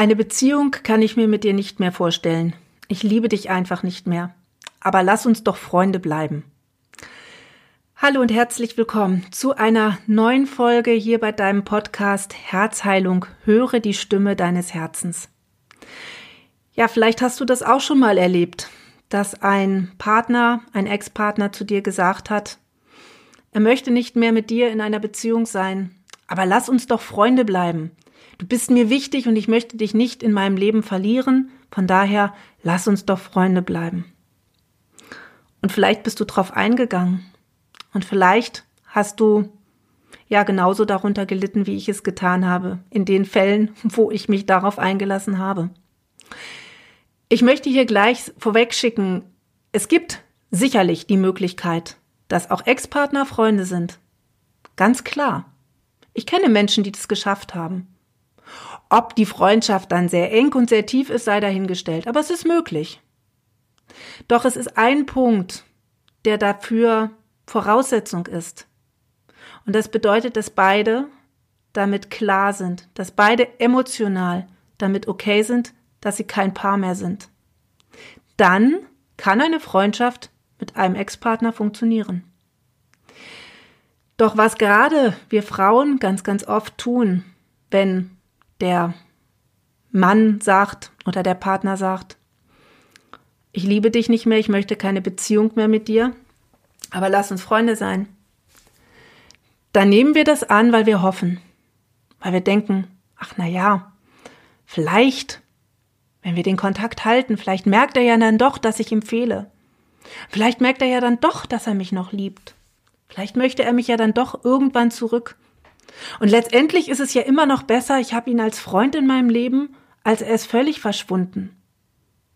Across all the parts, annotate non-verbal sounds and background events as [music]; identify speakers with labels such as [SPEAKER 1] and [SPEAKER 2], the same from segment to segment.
[SPEAKER 1] Eine Beziehung kann ich mir mit dir nicht mehr vorstellen. Ich liebe dich einfach nicht mehr. Aber lass uns doch Freunde bleiben. Hallo und herzlich willkommen zu einer neuen Folge hier bei deinem Podcast Herzheilung. Höre die Stimme deines Herzens. Ja, vielleicht hast du das auch schon mal erlebt, dass ein Partner, ein Ex-Partner zu dir gesagt hat, er möchte nicht mehr mit dir in einer Beziehung sein, aber lass uns doch Freunde bleiben. Du bist mir wichtig und ich möchte dich nicht in meinem Leben verlieren. Von daher, lass uns doch Freunde bleiben. Und vielleicht bist du drauf eingegangen. Und vielleicht hast du ja genauso darunter gelitten, wie ich es getan habe, in den Fällen, [laughs] wo ich mich darauf eingelassen habe. Ich möchte hier gleich vorweg schicken, es gibt sicherlich die Möglichkeit, dass auch Ex-Partner Freunde sind. Ganz klar. Ich kenne Menschen, die das geschafft haben. Ob die Freundschaft dann sehr eng und sehr tief ist, sei dahingestellt, aber es ist möglich. Doch es ist ein Punkt, der dafür Voraussetzung ist. Und das bedeutet, dass beide damit klar sind, dass beide emotional damit okay sind, dass sie kein Paar mehr sind. Dann kann eine Freundschaft mit einem Ex-Partner funktionieren. Doch was gerade wir Frauen ganz, ganz oft tun, wenn der Mann sagt oder der Partner sagt, ich liebe dich nicht mehr, ich möchte keine Beziehung mehr mit dir, aber lass uns Freunde sein. Dann nehmen wir das an, weil wir hoffen, weil wir denken, ach na ja, vielleicht, wenn wir den Kontakt halten, vielleicht merkt er ja dann doch, dass ich ihm fehle. Vielleicht merkt er ja dann doch, dass er mich noch liebt. Vielleicht möchte er mich ja dann doch irgendwann zurück. Und letztendlich ist es ja immer noch besser, ich habe ihn als Freund in meinem Leben, als er ist völlig verschwunden.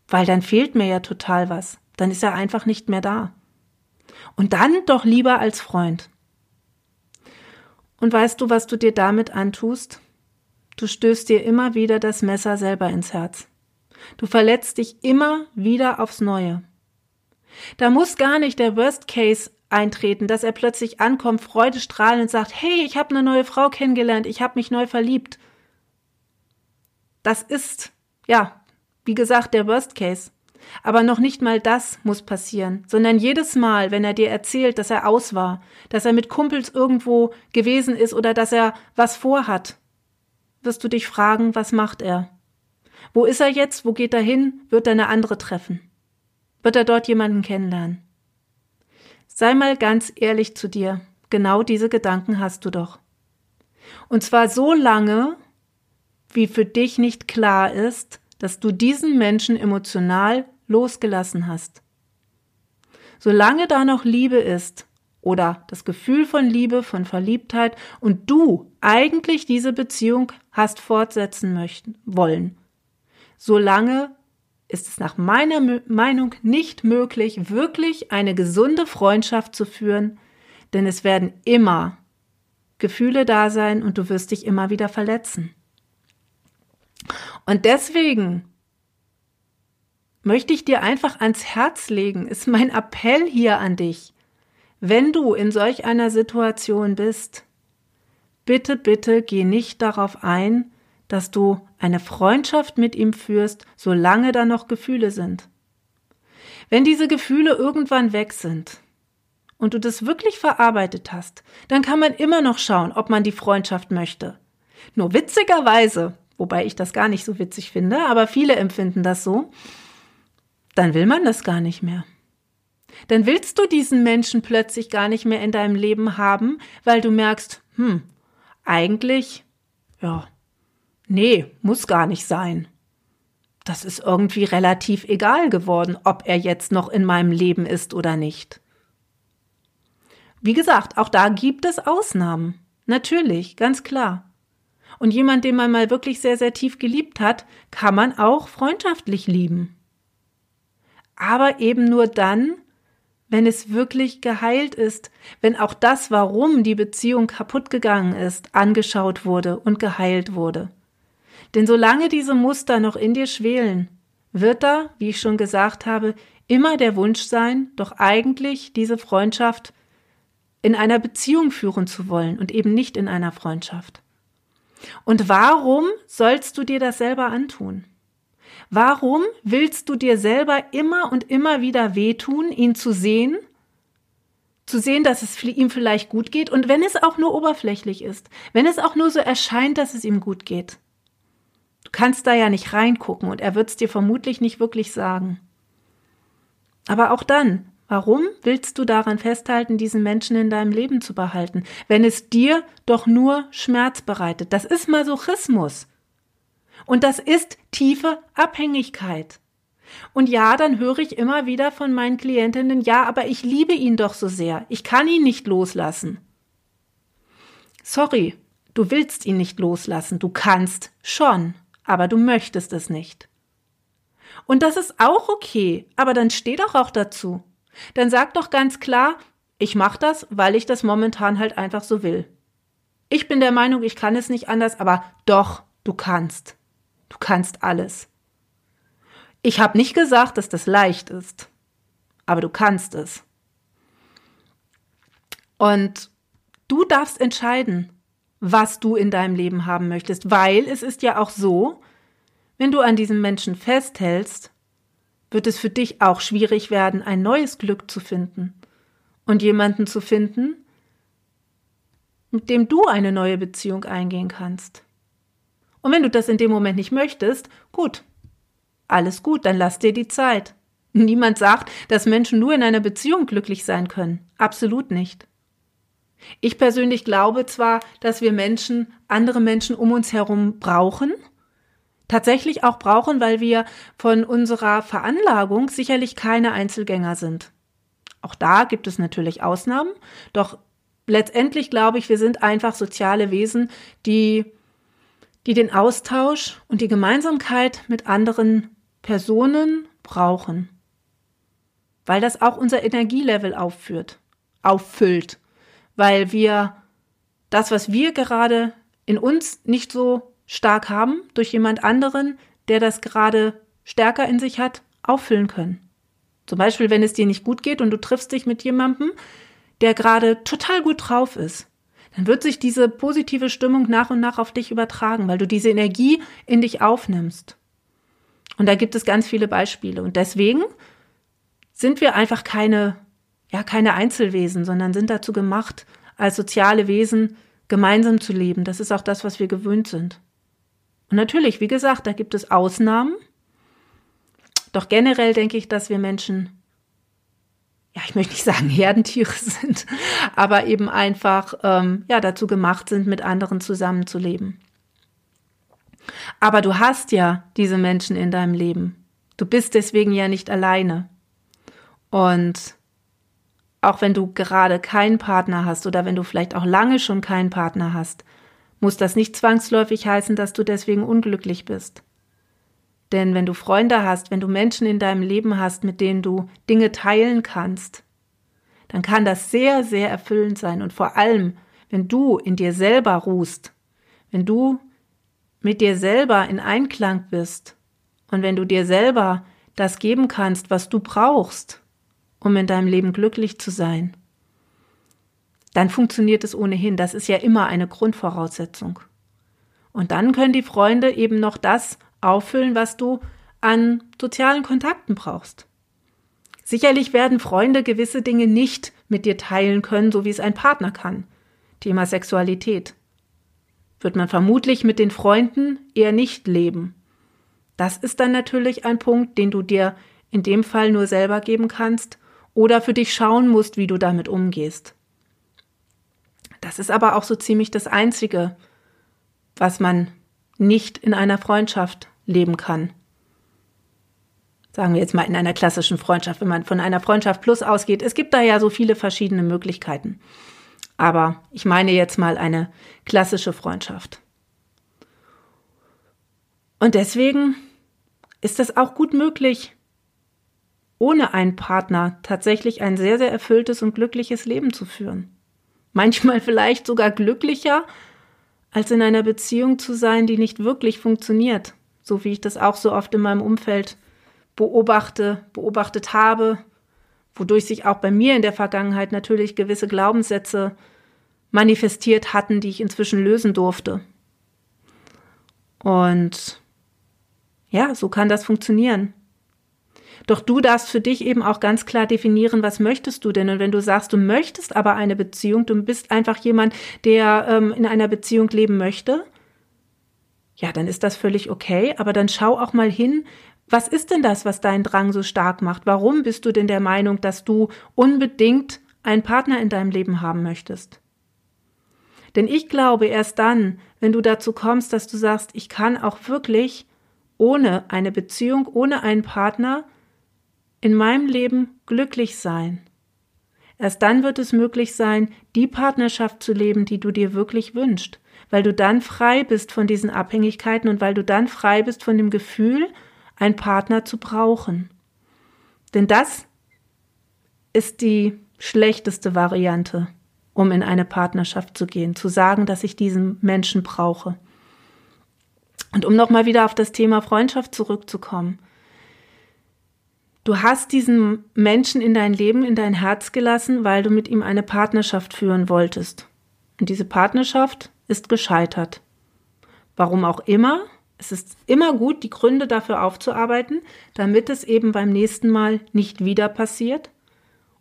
[SPEAKER 1] Weil dann fehlt mir ja total was. Dann ist er einfach nicht mehr da. Und dann doch lieber als Freund. Und weißt du, was du dir damit antust? Du stößt dir immer wieder das Messer selber ins Herz. Du verletzt dich immer wieder aufs Neue. Da muss gar nicht der Worst Case eintreten, dass er plötzlich ankommt, freudestrahlend und sagt, hey, ich habe eine neue Frau kennengelernt, ich habe mich neu verliebt. Das ist, ja, wie gesagt, der Worst Case. Aber noch nicht mal das muss passieren, sondern jedes Mal, wenn er dir erzählt, dass er aus war, dass er mit Kumpels irgendwo gewesen ist oder dass er was vorhat, wirst du dich fragen, was macht er? Wo ist er jetzt? Wo geht er hin? Wird er eine andere treffen? Wird er dort jemanden kennenlernen? Sei mal ganz ehrlich zu dir. Genau diese Gedanken hast du doch. Und zwar so lange, wie für dich nicht klar ist, dass du diesen Menschen emotional losgelassen hast. Solange da noch Liebe ist oder das Gefühl von Liebe, von Verliebtheit und du eigentlich diese Beziehung hast fortsetzen möchten, wollen, solange ist es nach meiner Meinung nicht möglich, wirklich eine gesunde Freundschaft zu führen, denn es werden immer Gefühle da sein und du wirst dich immer wieder verletzen. Und deswegen möchte ich dir einfach ans Herz legen, ist mein Appell hier an dich. Wenn du in solch einer Situation bist, bitte, bitte geh nicht darauf ein, dass du eine Freundschaft mit ihm führst, solange da noch Gefühle sind. Wenn diese Gefühle irgendwann weg sind und du das wirklich verarbeitet hast, dann kann man immer noch schauen, ob man die Freundschaft möchte. Nur witzigerweise, wobei ich das gar nicht so witzig finde, aber viele empfinden das so, dann will man das gar nicht mehr. Dann willst du diesen Menschen plötzlich gar nicht mehr in deinem Leben haben, weil du merkst, hm, eigentlich, ja, Nee, muss gar nicht sein. Das ist irgendwie relativ egal geworden, ob er jetzt noch in meinem Leben ist oder nicht. Wie gesagt, auch da gibt es Ausnahmen. Natürlich, ganz klar. Und jemand, den man mal wirklich sehr, sehr tief geliebt hat, kann man auch freundschaftlich lieben. Aber eben nur dann, wenn es wirklich geheilt ist, wenn auch das, warum die Beziehung kaputt gegangen ist, angeschaut wurde und geheilt wurde. Denn solange diese Muster noch in dir schwelen, wird da, wie ich schon gesagt habe, immer der Wunsch sein, doch eigentlich diese Freundschaft in einer Beziehung führen zu wollen und eben nicht in einer Freundschaft. Und warum sollst du dir das selber antun? Warum willst du dir selber immer und immer wieder wehtun, ihn zu sehen, zu sehen, dass es ihm vielleicht gut geht und wenn es auch nur oberflächlich ist, wenn es auch nur so erscheint, dass es ihm gut geht? Du kannst da ja nicht reingucken und er wird es dir vermutlich nicht wirklich sagen. Aber auch dann, warum willst du daran festhalten, diesen Menschen in deinem Leben zu behalten, wenn es dir doch nur Schmerz bereitet? Das ist Masochismus. Und das ist tiefe Abhängigkeit. Und ja, dann höre ich immer wieder von meinen Klientinnen, ja, aber ich liebe ihn doch so sehr. Ich kann ihn nicht loslassen. Sorry, du willst ihn nicht loslassen. Du kannst schon, aber du möchtest es nicht. Und das ist auch okay, aber dann steh doch auch dazu. Dann sag doch ganz klar, ich mache das, weil ich das momentan halt einfach so will. Ich bin der Meinung, ich kann es nicht anders, aber doch, du kannst. Du kannst alles. Ich habe nicht gesagt, dass das leicht ist, aber du kannst es. Und du darfst entscheiden, was du in deinem Leben haben möchtest, weil es ist ja auch so, wenn du an diesem Menschen festhältst, wird es für dich auch schwierig werden, ein neues Glück zu finden und jemanden zu finden, mit dem du eine neue Beziehung eingehen kannst. Und wenn du das in dem Moment nicht möchtest, gut, alles gut, dann lass dir die Zeit. Niemand sagt, dass Menschen nur in einer Beziehung glücklich sein können. Absolut nicht. Ich persönlich glaube zwar, dass wir Menschen andere Menschen um uns herum brauchen, tatsächlich auch brauchen, weil wir von unserer Veranlagung sicherlich keine Einzelgänger sind. Auch da gibt es natürlich Ausnahmen, doch letztendlich glaube ich, wir sind einfach soziale Wesen, die, die den Austausch und die Gemeinsamkeit mit anderen Personen brauchen. Weil das auch unser Energielevel aufführt, auffüllt. Weil wir das, was wir gerade in uns nicht so stark haben, durch jemand anderen, der das gerade stärker in sich hat, auffüllen können. Zum Beispiel, wenn es dir nicht gut geht und du triffst dich mit jemandem, der gerade total gut drauf ist, dann wird sich diese positive Stimmung nach und nach auf dich übertragen, weil du diese Energie in dich aufnimmst. Und da gibt es ganz viele Beispiele. Und deswegen sind wir einfach keine, ja, keine Einzelwesen, sondern sind dazu gemacht, als soziale Wesen gemeinsam zu leben. Das ist auch das, was wir gewöhnt sind. Und natürlich, wie gesagt, da gibt es Ausnahmen. Doch generell denke ich, dass wir Menschen, ja, ich möchte nicht sagen [laughs] Herdentiere sind, aber eben einfach, ähm, ja, dazu gemacht sind, mit anderen zusammenzuleben. Aber du hast ja diese Menschen in deinem Leben. Du bist deswegen ja nicht alleine. Und auch wenn du gerade keinen Partner hast oder wenn du vielleicht auch lange schon keinen Partner hast, muss das nicht zwangsläufig heißen, dass du deswegen unglücklich bist. Denn wenn du Freunde hast, wenn du Menschen in deinem Leben hast, mit denen du Dinge teilen kannst, dann kann das sehr, sehr erfüllend sein. Und vor allem, wenn du in dir selber ruhst, wenn du mit dir selber in Einklang bist und wenn du dir selber das geben kannst, was du brauchst, um in deinem Leben glücklich zu sein, dann funktioniert es ohnehin. Das ist ja immer eine Grundvoraussetzung. Und dann können die Freunde eben noch das auffüllen, was du an sozialen Kontakten brauchst. Sicherlich werden Freunde gewisse Dinge nicht mit dir teilen können, so wie es ein Partner kann. Thema Sexualität. Wird man vermutlich mit den Freunden eher nicht leben. Das ist dann natürlich ein Punkt, den du dir in dem Fall nur selber geben kannst oder für dich schauen musst, wie du damit umgehst. Das ist aber auch so ziemlich das Einzige, was man nicht in einer Freundschaft leben kann. Sagen wir jetzt mal in einer klassischen Freundschaft, wenn man von einer Freundschaft plus ausgeht. Es gibt da ja so viele verschiedene Möglichkeiten. Aber ich meine jetzt mal eine klassische Freundschaft. Und deswegen ist es auch gut möglich, ohne einen Partner tatsächlich ein sehr, sehr erfülltes und glückliches Leben zu führen manchmal vielleicht sogar glücklicher, als in einer Beziehung zu sein, die nicht wirklich funktioniert, so wie ich das auch so oft in meinem Umfeld beobachte, beobachtet habe, wodurch sich auch bei mir in der Vergangenheit natürlich gewisse Glaubenssätze manifestiert hatten, die ich inzwischen lösen durfte. Und ja, so kann das funktionieren. Doch du darfst für dich eben auch ganz klar definieren, was möchtest du denn? Und wenn du sagst, du möchtest aber eine Beziehung, du bist einfach jemand, der ähm, in einer Beziehung leben möchte, ja, dann ist das völlig okay. Aber dann schau auch mal hin, was ist denn das, was deinen Drang so stark macht? Warum bist du denn der Meinung, dass du unbedingt einen Partner in deinem Leben haben möchtest? Denn ich glaube, erst dann, wenn du dazu kommst, dass du sagst, ich kann auch wirklich ohne eine Beziehung, ohne einen Partner in meinem Leben glücklich sein. Erst dann wird es möglich sein, die Partnerschaft zu leben, die du dir wirklich wünschst, weil du dann frei bist von diesen Abhängigkeiten und weil du dann frei bist von dem Gefühl, einen Partner zu brauchen. Denn das ist die schlechteste Variante, um in eine Partnerschaft zu gehen, zu sagen, dass ich diesen Menschen brauche. Und um nochmal wieder auf das Thema Freundschaft zurückzukommen. Du hast diesen Menschen in dein Leben, in dein Herz gelassen, weil du mit ihm eine Partnerschaft führen wolltest. Und diese Partnerschaft ist gescheitert. Warum auch immer. Es ist immer gut, die Gründe dafür aufzuarbeiten, damit es eben beim nächsten Mal nicht wieder passiert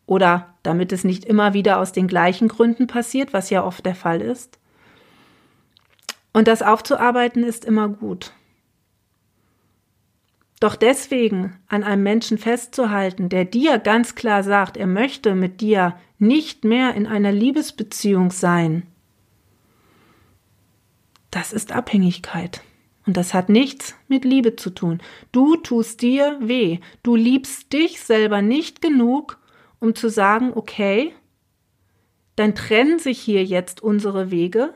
[SPEAKER 1] oder damit es nicht immer wieder aus den gleichen Gründen passiert, was ja oft der Fall ist. Und das aufzuarbeiten ist immer gut. Doch deswegen an einem Menschen festzuhalten, der dir ganz klar sagt, er möchte mit dir nicht mehr in einer Liebesbeziehung sein, das ist Abhängigkeit. Und das hat nichts mit Liebe zu tun. Du tust dir weh. Du liebst dich selber nicht genug, um zu sagen, okay, dann trennen sich hier jetzt unsere Wege,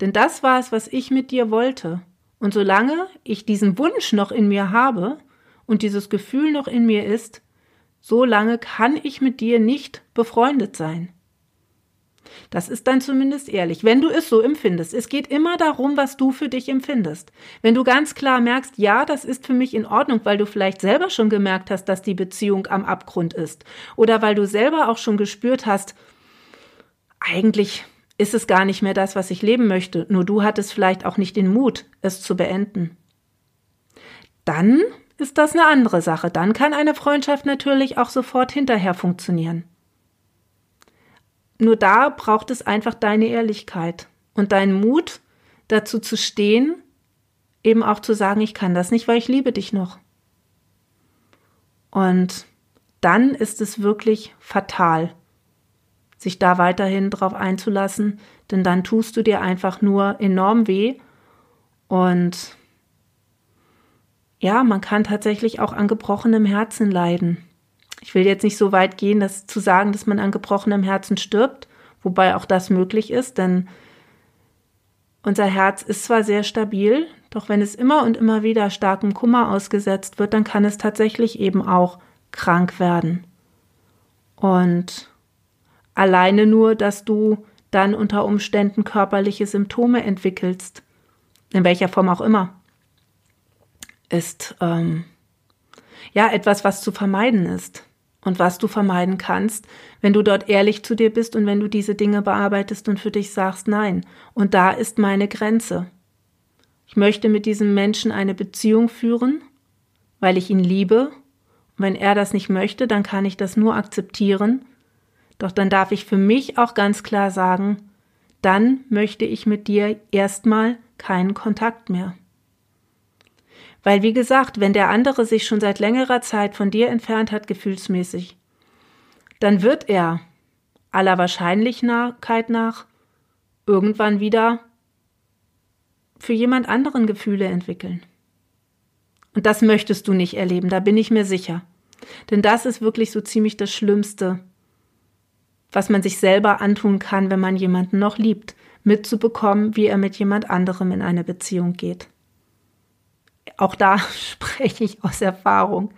[SPEAKER 1] denn das war es, was ich mit dir wollte. Und solange ich diesen Wunsch noch in mir habe, und dieses Gefühl noch in mir ist, so lange kann ich mit dir nicht befreundet sein. Das ist dann zumindest ehrlich, wenn du es so empfindest. Es geht immer darum, was du für dich empfindest. Wenn du ganz klar merkst, ja, das ist für mich in Ordnung, weil du vielleicht selber schon gemerkt hast, dass die Beziehung am Abgrund ist. Oder weil du selber auch schon gespürt hast, eigentlich ist es gar nicht mehr das, was ich leben möchte. Nur du hattest vielleicht auch nicht den Mut, es zu beenden. Dann ist das eine andere Sache. Dann kann eine Freundschaft natürlich auch sofort hinterher funktionieren. Nur da braucht es einfach deine Ehrlichkeit und deinen Mut, dazu zu stehen, eben auch zu sagen, ich kann das nicht, weil ich liebe dich noch. Und dann ist es wirklich fatal, sich da weiterhin drauf einzulassen, denn dann tust du dir einfach nur enorm weh und ja, man kann tatsächlich auch an gebrochenem Herzen leiden. Ich will jetzt nicht so weit gehen, das zu sagen, dass man an gebrochenem Herzen stirbt, wobei auch das möglich ist, denn unser Herz ist zwar sehr stabil, doch wenn es immer und immer wieder starkem Kummer ausgesetzt wird, dann kann es tatsächlich eben auch krank werden. Und alleine nur, dass du dann unter Umständen körperliche Symptome entwickelst, in welcher Form auch immer, ist ähm, ja etwas, was zu vermeiden ist und was du vermeiden kannst, wenn du dort ehrlich zu dir bist und wenn du diese Dinge bearbeitest und für dich sagst, nein, und da ist meine Grenze. Ich möchte mit diesem Menschen eine Beziehung führen, weil ich ihn liebe. Und wenn er das nicht möchte, dann kann ich das nur akzeptieren. Doch dann darf ich für mich auch ganz klar sagen, dann möchte ich mit dir erstmal keinen Kontakt mehr. Weil, wie gesagt, wenn der andere sich schon seit längerer Zeit von dir entfernt hat, gefühlsmäßig, dann wird er aller Wahrscheinlichkeit nach irgendwann wieder für jemand anderen Gefühle entwickeln. Und das möchtest du nicht erleben, da bin ich mir sicher. Denn das ist wirklich so ziemlich das Schlimmste, was man sich selber antun kann, wenn man jemanden noch liebt, mitzubekommen, wie er mit jemand anderem in eine Beziehung geht. Auch da [laughs] spreche ich aus Erfahrung.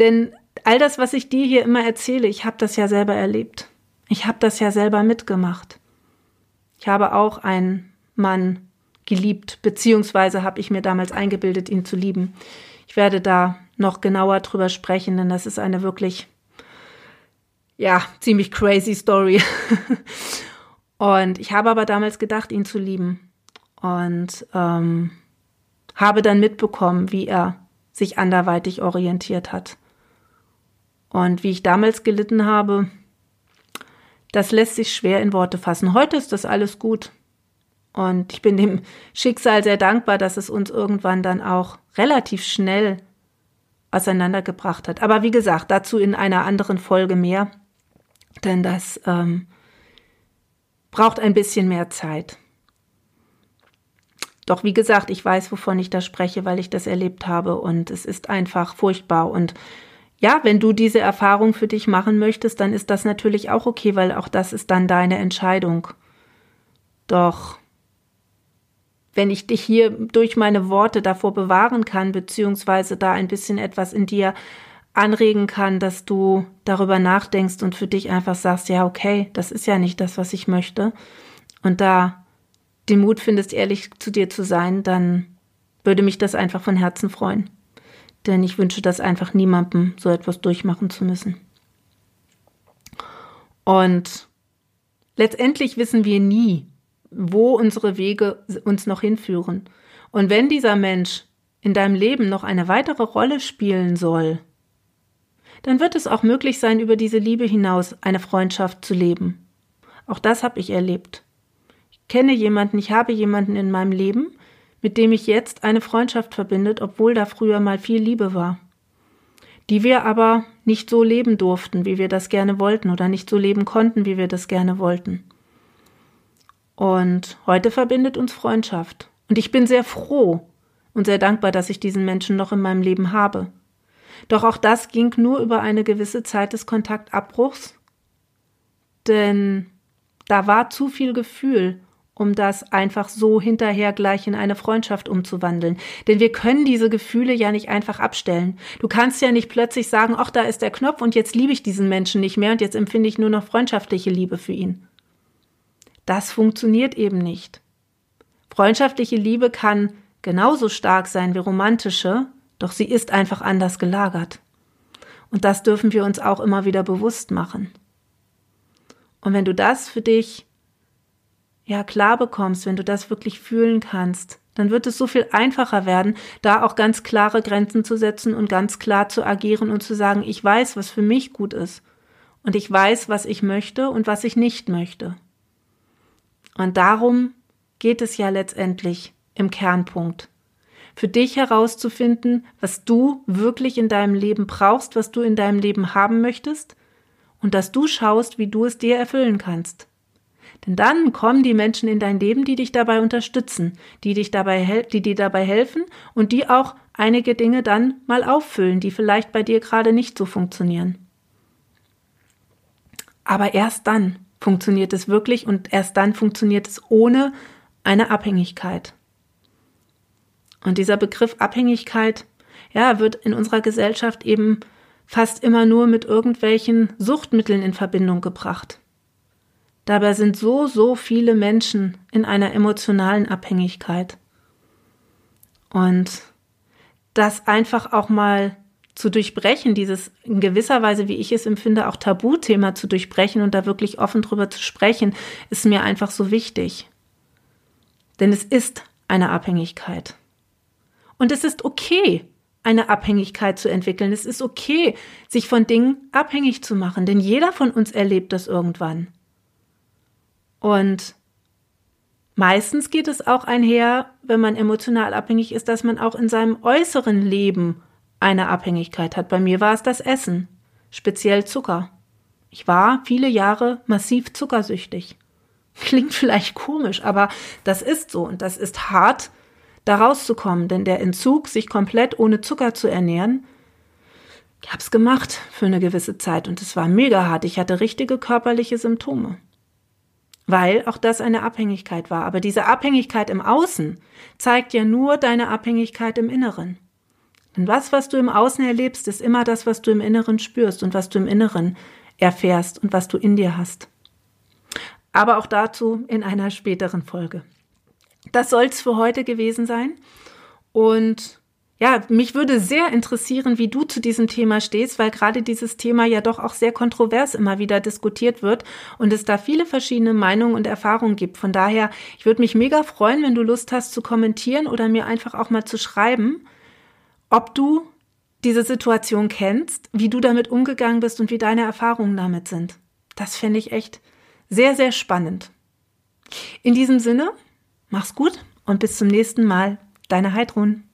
[SPEAKER 1] Denn all das, was ich dir hier immer erzähle, ich habe das ja selber erlebt. Ich habe das ja selber mitgemacht. Ich habe auch einen Mann geliebt, beziehungsweise habe ich mir damals eingebildet, ihn zu lieben. Ich werde da noch genauer drüber sprechen, denn das ist eine wirklich, ja, ziemlich crazy Story. [laughs] Und ich habe aber damals gedacht, ihn zu lieben. Und ähm, habe dann mitbekommen, wie er sich anderweitig orientiert hat. Und wie ich damals gelitten habe, das lässt sich schwer in Worte fassen. Heute ist das alles gut. Und ich bin dem [laughs] Schicksal sehr dankbar, dass es uns irgendwann dann auch relativ schnell auseinandergebracht hat. Aber wie gesagt, dazu in einer anderen Folge mehr, denn das ähm, braucht ein bisschen mehr Zeit. Doch wie gesagt, ich weiß, wovon ich da spreche, weil ich das erlebt habe und es ist einfach furchtbar. Und ja, wenn du diese Erfahrung für dich machen möchtest, dann ist das natürlich auch okay, weil auch das ist dann deine Entscheidung. Doch wenn ich dich hier durch meine Worte davor bewahren kann, beziehungsweise da ein bisschen etwas in dir anregen kann, dass du darüber nachdenkst und für dich einfach sagst, ja, okay, das ist ja nicht das, was ich möchte. Und da den Mut findest, ehrlich zu dir zu sein, dann würde mich das einfach von Herzen freuen. Denn ich wünsche das einfach niemandem, so etwas durchmachen zu müssen. Und letztendlich wissen wir nie, wo unsere Wege uns noch hinführen. Und wenn dieser Mensch in deinem Leben noch eine weitere Rolle spielen soll, dann wird es auch möglich sein, über diese Liebe hinaus eine Freundschaft zu leben. Auch das habe ich erlebt kenne jemanden, ich habe jemanden in meinem Leben, mit dem ich jetzt eine Freundschaft verbindet, obwohl da früher mal viel Liebe war. Die wir aber nicht so leben durften, wie wir das gerne wollten, oder nicht so leben konnten, wie wir das gerne wollten. Und heute verbindet uns Freundschaft. Und ich bin sehr froh und sehr dankbar, dass ich diesen Menschen noch in meinem Leben habe. Doch auch das ging nur über eine gewisse Zeit des Kontaktabbruchs, denn da war zu viel Gefühl um das einfach so hinterher gleich in eine Freundschaft umzuwandeln. Denn wir können diese Gefühle ja nicht einfach abstellen. Du kannst ja nicht plötzlich sagen, ach, da ist der Knopf und jetzt liebe ich diesen Menschen nicht mehr und jetzt empfinde ich nur noch freundschaftliche Liebe für ihn. Das funktioniert eben nicht. Freundschaftliche Liebe kann genauso stark sein wie romantische, doch sie ist einfach anders gelagert. Und das dürfen wir uns auch immer wieder bewusst machen. Und wenn du das für dich ja klar bekommst, wenn du das wirklich fühlen kannst, dann wird es so viel einfacher werden, da auch ganz klare Grenzen zu setzen und ganz klar zu agieren und zu sagen, ich weiß, was für mich gut ist. Und ich weiß, was ich möchte und was ich nicht möchte. Und darum geht es ja letztendlich im Kernpunkt. Für dich herauszufinden, was du wirklich in deinem Leben brauchst, was du in deinem Leben haben möchtest und dass du schaust, wie du es dir erfüllen kannst. Denn dann kommen die Menschen in dein Leben, die dich dabei unterstützen, die dich dabei, die dir dabei helfen und die auch einige Dinge dann mal auffüllen, die vielleicht bei dir gerade nicht so funktionieren. Aber erst dann funktioniert es wirklich und erst dann funktioniert es ohne eine Abhängigkeit. Und dieser Begriff Abhängigkeit, ja, wird in unserer Gesellschaft eben fast immer nur mit irgendwelchen Suchtmitteln in Verbindung gebracht. Dabei sind so, so viele Menschen in einer emotionalen Abhängigkeit. Und das einfach auch mal zu durchbrechen, dieses in gewisser Weise, wie ich es empfinde, auch Tabuthema zu durchbrechen und da wirklich offen drüber zu sprechen, ist mir einfach so wichtig. Denn es ist eine Abhängigkeit. Und es ist okay, eine Abhängigkeit zu entwickeln. Es ist okay, sich von Dingen abhängig zu machen, denn jeder von uns erlebt das irgendwann. Und meistens geht es auch einher, wenn man emotional abhängig ist, dass man auch in seinem äußeren Leben eine Abhängigkeit hat. Bei mir war es das Essen, speziell Zucker. Ich war viele Jahre massiv zuckersüchtig. [laughs] Klingt vielleicht komisch, aber das ist so und das ist hart, da rauszukommen, denn der Entzug, sich komplett ohne Zucker zu ernähren, ich hab's gemacht für eine gewisse Zeit und es war mega hart. Ich hatte richtige körperliche Symptome weil auch das eine Abhängigkeit war. Aber diese Abhängigkeit im Außen zeigt ja nur deine Abhängigkeit im Inneren. Denn was, was du im Außen erlebst, ist immer das, was du im Inneren spürst und was du im Inneren erfährst und was du in dir hast. Aber auch dazu in einer späteren Folge. Das soll es für heute gewesen sein. Und ja, mich würde sehr interessieren, wie du zu diesem Thema stehst, weil gerade dieses Thema ja doch auch sehr kontrovers immer wieder diskutiert wird und es da viele verschiedene Meinungen und Erfahrungen gibt. Von daher, ich würde mich mega freuen, wenn du Lust hast zu kommentieren oder mir einfach auch mal zu schreiben, ob du diese Situation kennst, wie du damit umgegangen bist und wie deine Erfahrungen damit sind. Das fände ich echt sehr, sehr spannend. In diesem Sinne, mach's gut und bis zum nächsten Mal. Deine Heidrun.